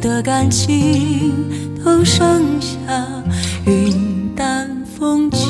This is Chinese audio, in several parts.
的感情都剩下云淡风轻。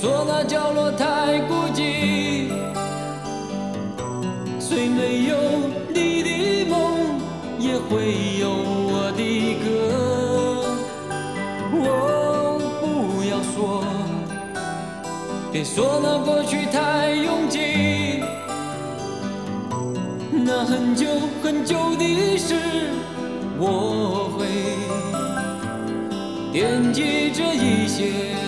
说那角落太孤寂虽没有你的梦也会有我的歌。我不要说别说那过去太拥挤那很久很久的事我会惦记着一些。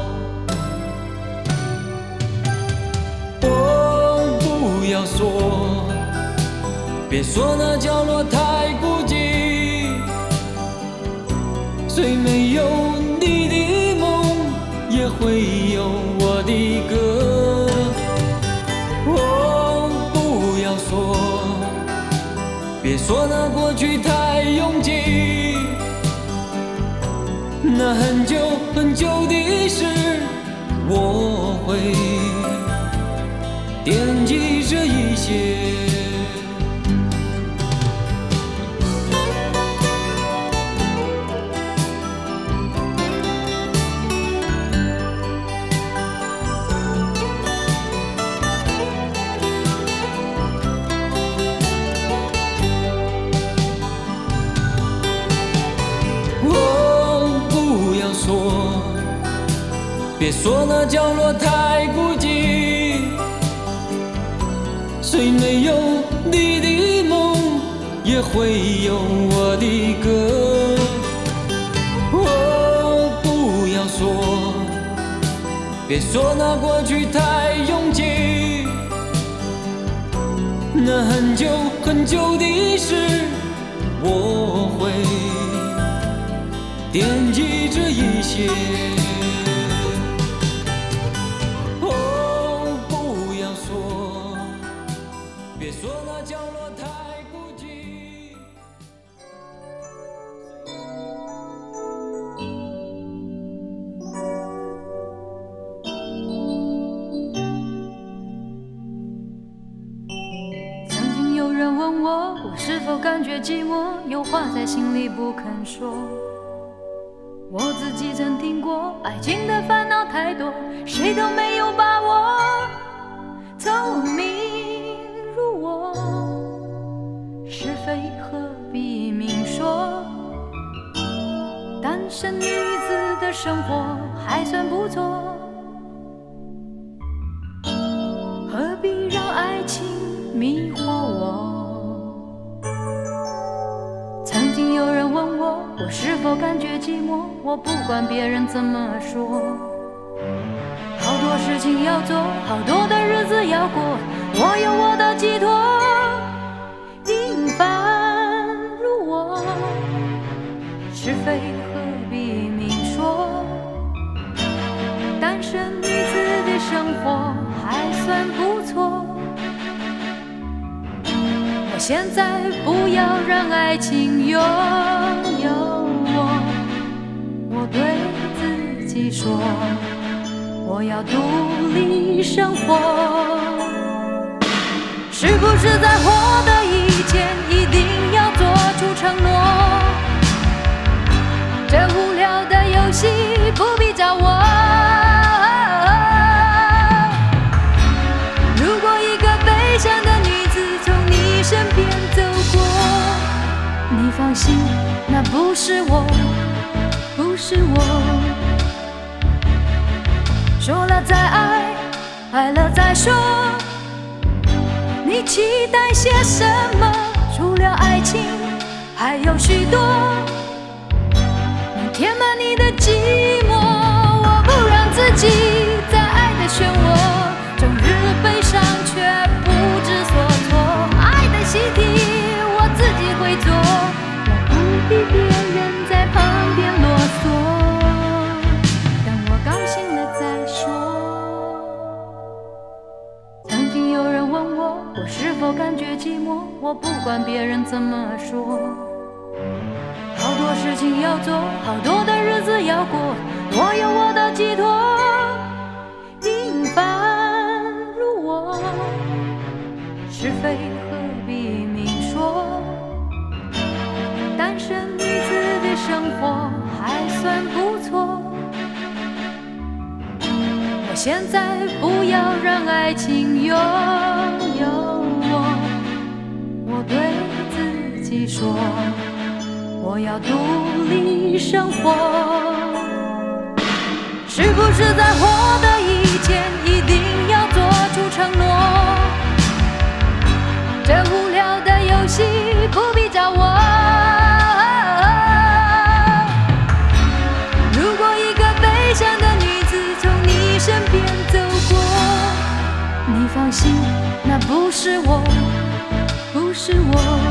说，别说那角落太孤寂，虽没有你的梦，也会有。我的歌，哦，不要说，别说那过去太拥挤，那很久很久的事，我会惦记着一些。我不要说别说那角落太会有我的歌。哦，不要说，别说那过去太拥挤，那很久很久的事，我会惦记着一些。话在心里不肯说。我自己曾听过，爱情的烦恼太多，谁都没有把握。聪明如我，是非何必明说？单身女子的生活还算不错，何必让爱情迷惑我是否感觉寂寞？我不管别人怎么说。好多事情要做，好多的日子要过，我有我的寄托。平凡如我，是非何必明说？单身女子的生活还算不错。现在不要让爱情拥有我，我。对自己说，我要独立生活。是不是在获得以前，一定是我。不是我说了再爱，爱了再说。你期待些什么？除了爱情，还有许多填满你的寂寞。我不让自己在爱的漩涡，整日悲伤却不知所措。爱的习题我自己会做，我不必我我是否感觉寂寞，我不管别人怎么说。好多事情要做，好多的日子要过，我有我的寄托。平凡如我，是非何必明说？单身女子的生活还算不错。现在不要让。爱情拥有我，我对自己说，我要独立生活。是不是在获得以前，一定要做出承诺？这无聊的游戏是我，不是我。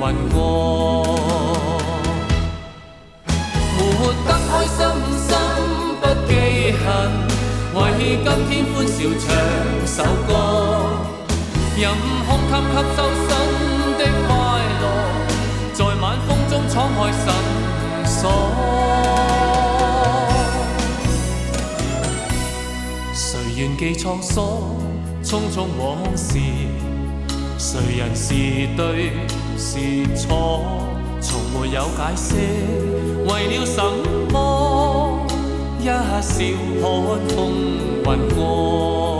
云过，活得开心心不记恨，为今天欢笑唱首歌，任空吸吸收新的快乐，在晚风中敞开心锁。谁愿记沧桑，匆匆往事。谁人是对是错，从没有解释，为了什么？一笑看风云过。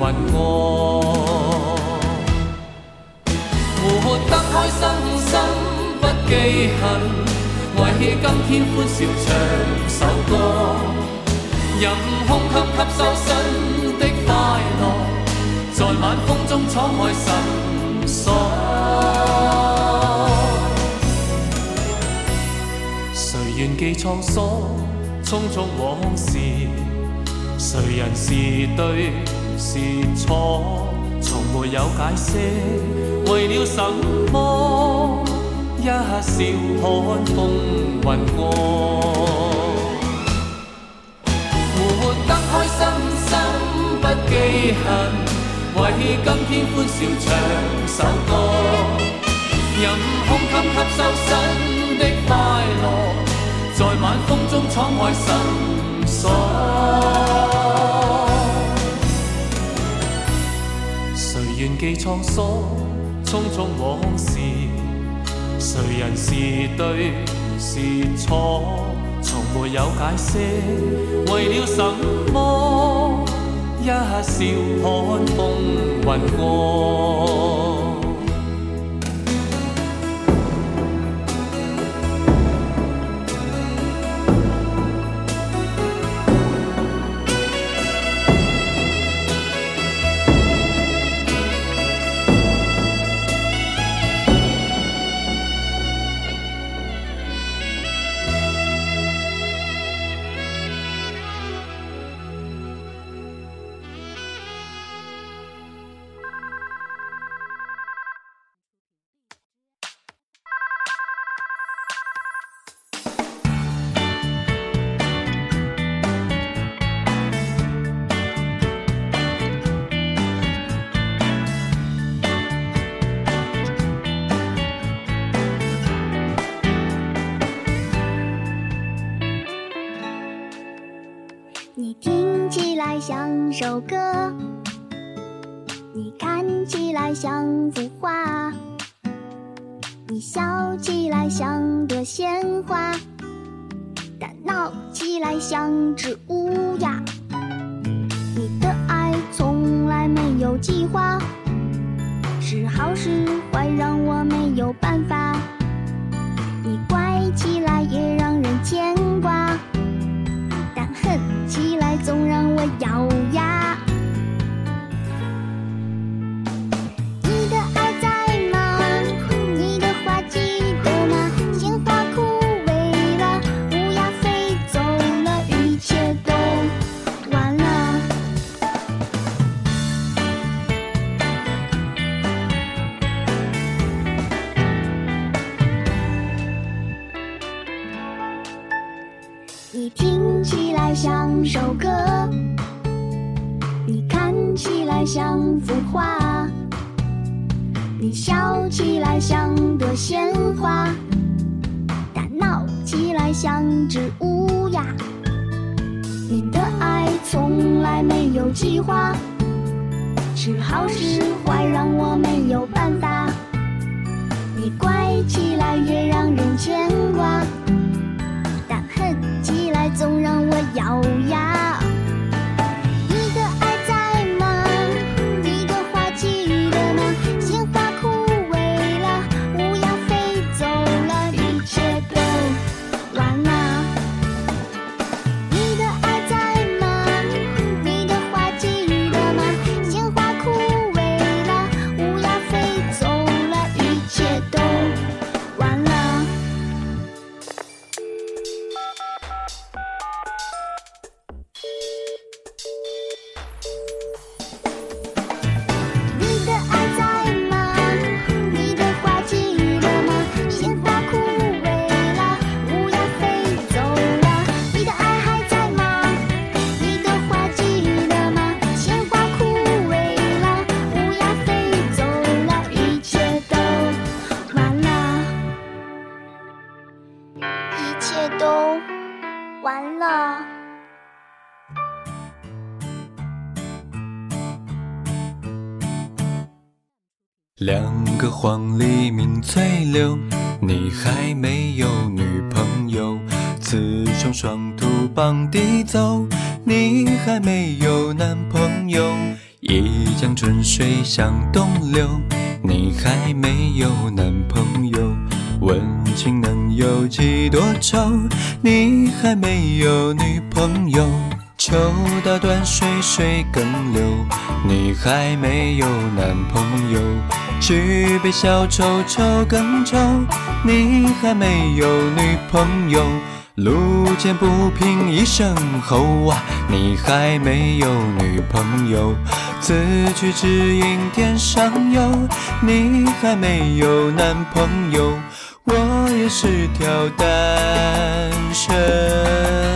云过，活得开心心不记恨，为今天欢笑唱首歌，任胸襟吸收新的快乐，在晚风中敞开心锁。谁愿记沧桑，匆匆往事。谁人是对是错，从没有解释，为了什么？一笑看风云过，活得开心心不记恨，为今天欢笑唱首歌，任胸襟吸收新的快乐，在晚风中敞开心锁。愿记沧桑，匆匆往事。谁人是对是错，从没有解释。为了什么？一笑看风云过。像幅画，你笑起来像朵鲜花，但闹起来像只乌鸦。你的爱从来没有计划，是好是坏让我没有办法。你乖起来也让人牵挂。但恨起来总让我咬牙。首歌，你看起来像幅画，你笑起来像朵鲜花，但闹起来像只乌鸦。你的爱从来没有计划，是好是坏让我没有办法。你乖起来也让人牵挂。总让我咬牙。两个黄鹂鸣翠柳，你还没有女朋友。雌雄双兔傍地走，你还没有男朋友。一江春水向东流，你还没有男朋友。问君能有几多愁？你还没有女朋友。秋到断水水更流，你还没有男朋友。举杯消愁愁更愁，你还没有女朋友。路见不平一声吼啊，你还没有女朋友。此去只应天上有，你还没有男朋友。我也是条单身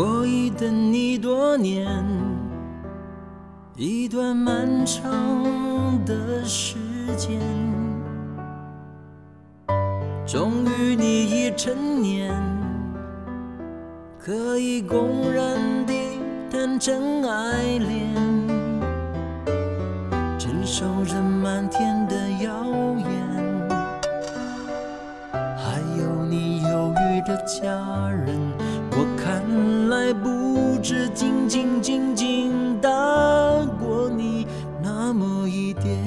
我已等你多年，一段漫长的时间。终于你已成年，可以公然地谈真爱恋，承受着漫天的谣言，还有你犹豫的家人。来不止仅仅仅仅大过你那么一点。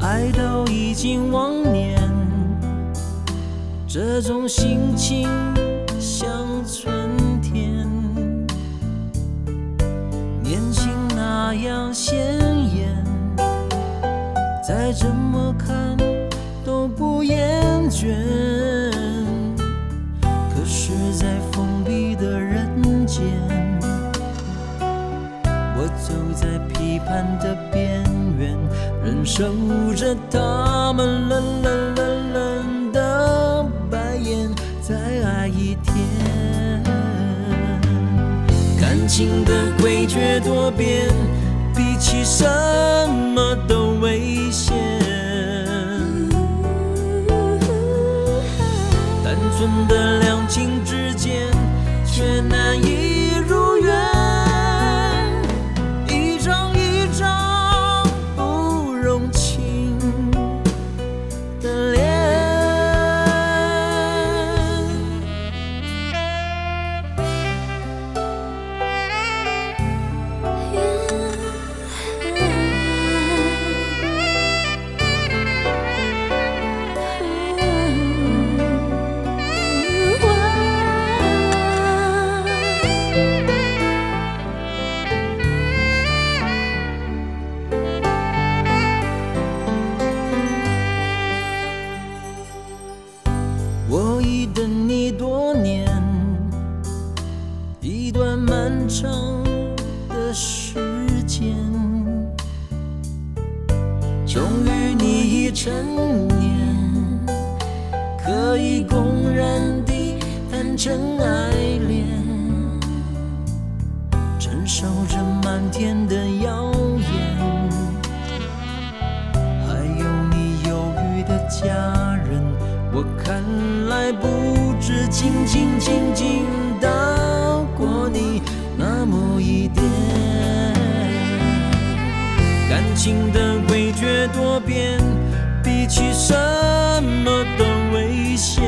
爱到已经忘年，这种心情像春天。年轻那样鲜，再怎么看都不厌倦。可是，在封闭的人间，我走在批判的边缘，忍受着他们冷冷冷冷的白眼，再爱一天。感情的诡谲多变，比起什么都纯的两情之间，却难以来不止仅仅仅仅大过你那么一点。感情的诡谲多变，比起什么都危险。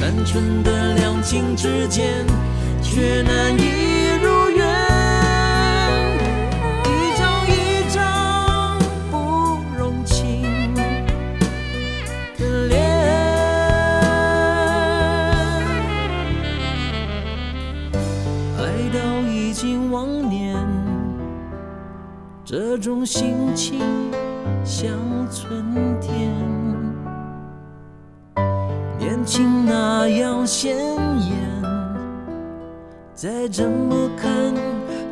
单纯的两情之间，却难以这种心情像春天。年轻那样鲜艳，再怎么看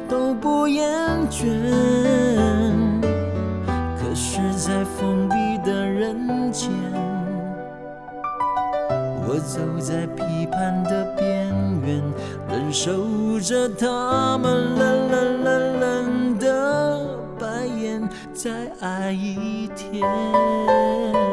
都不厌倦。可是，在封闭的人间，我走在批判的边缘，忍受着他们冷冷爱一天。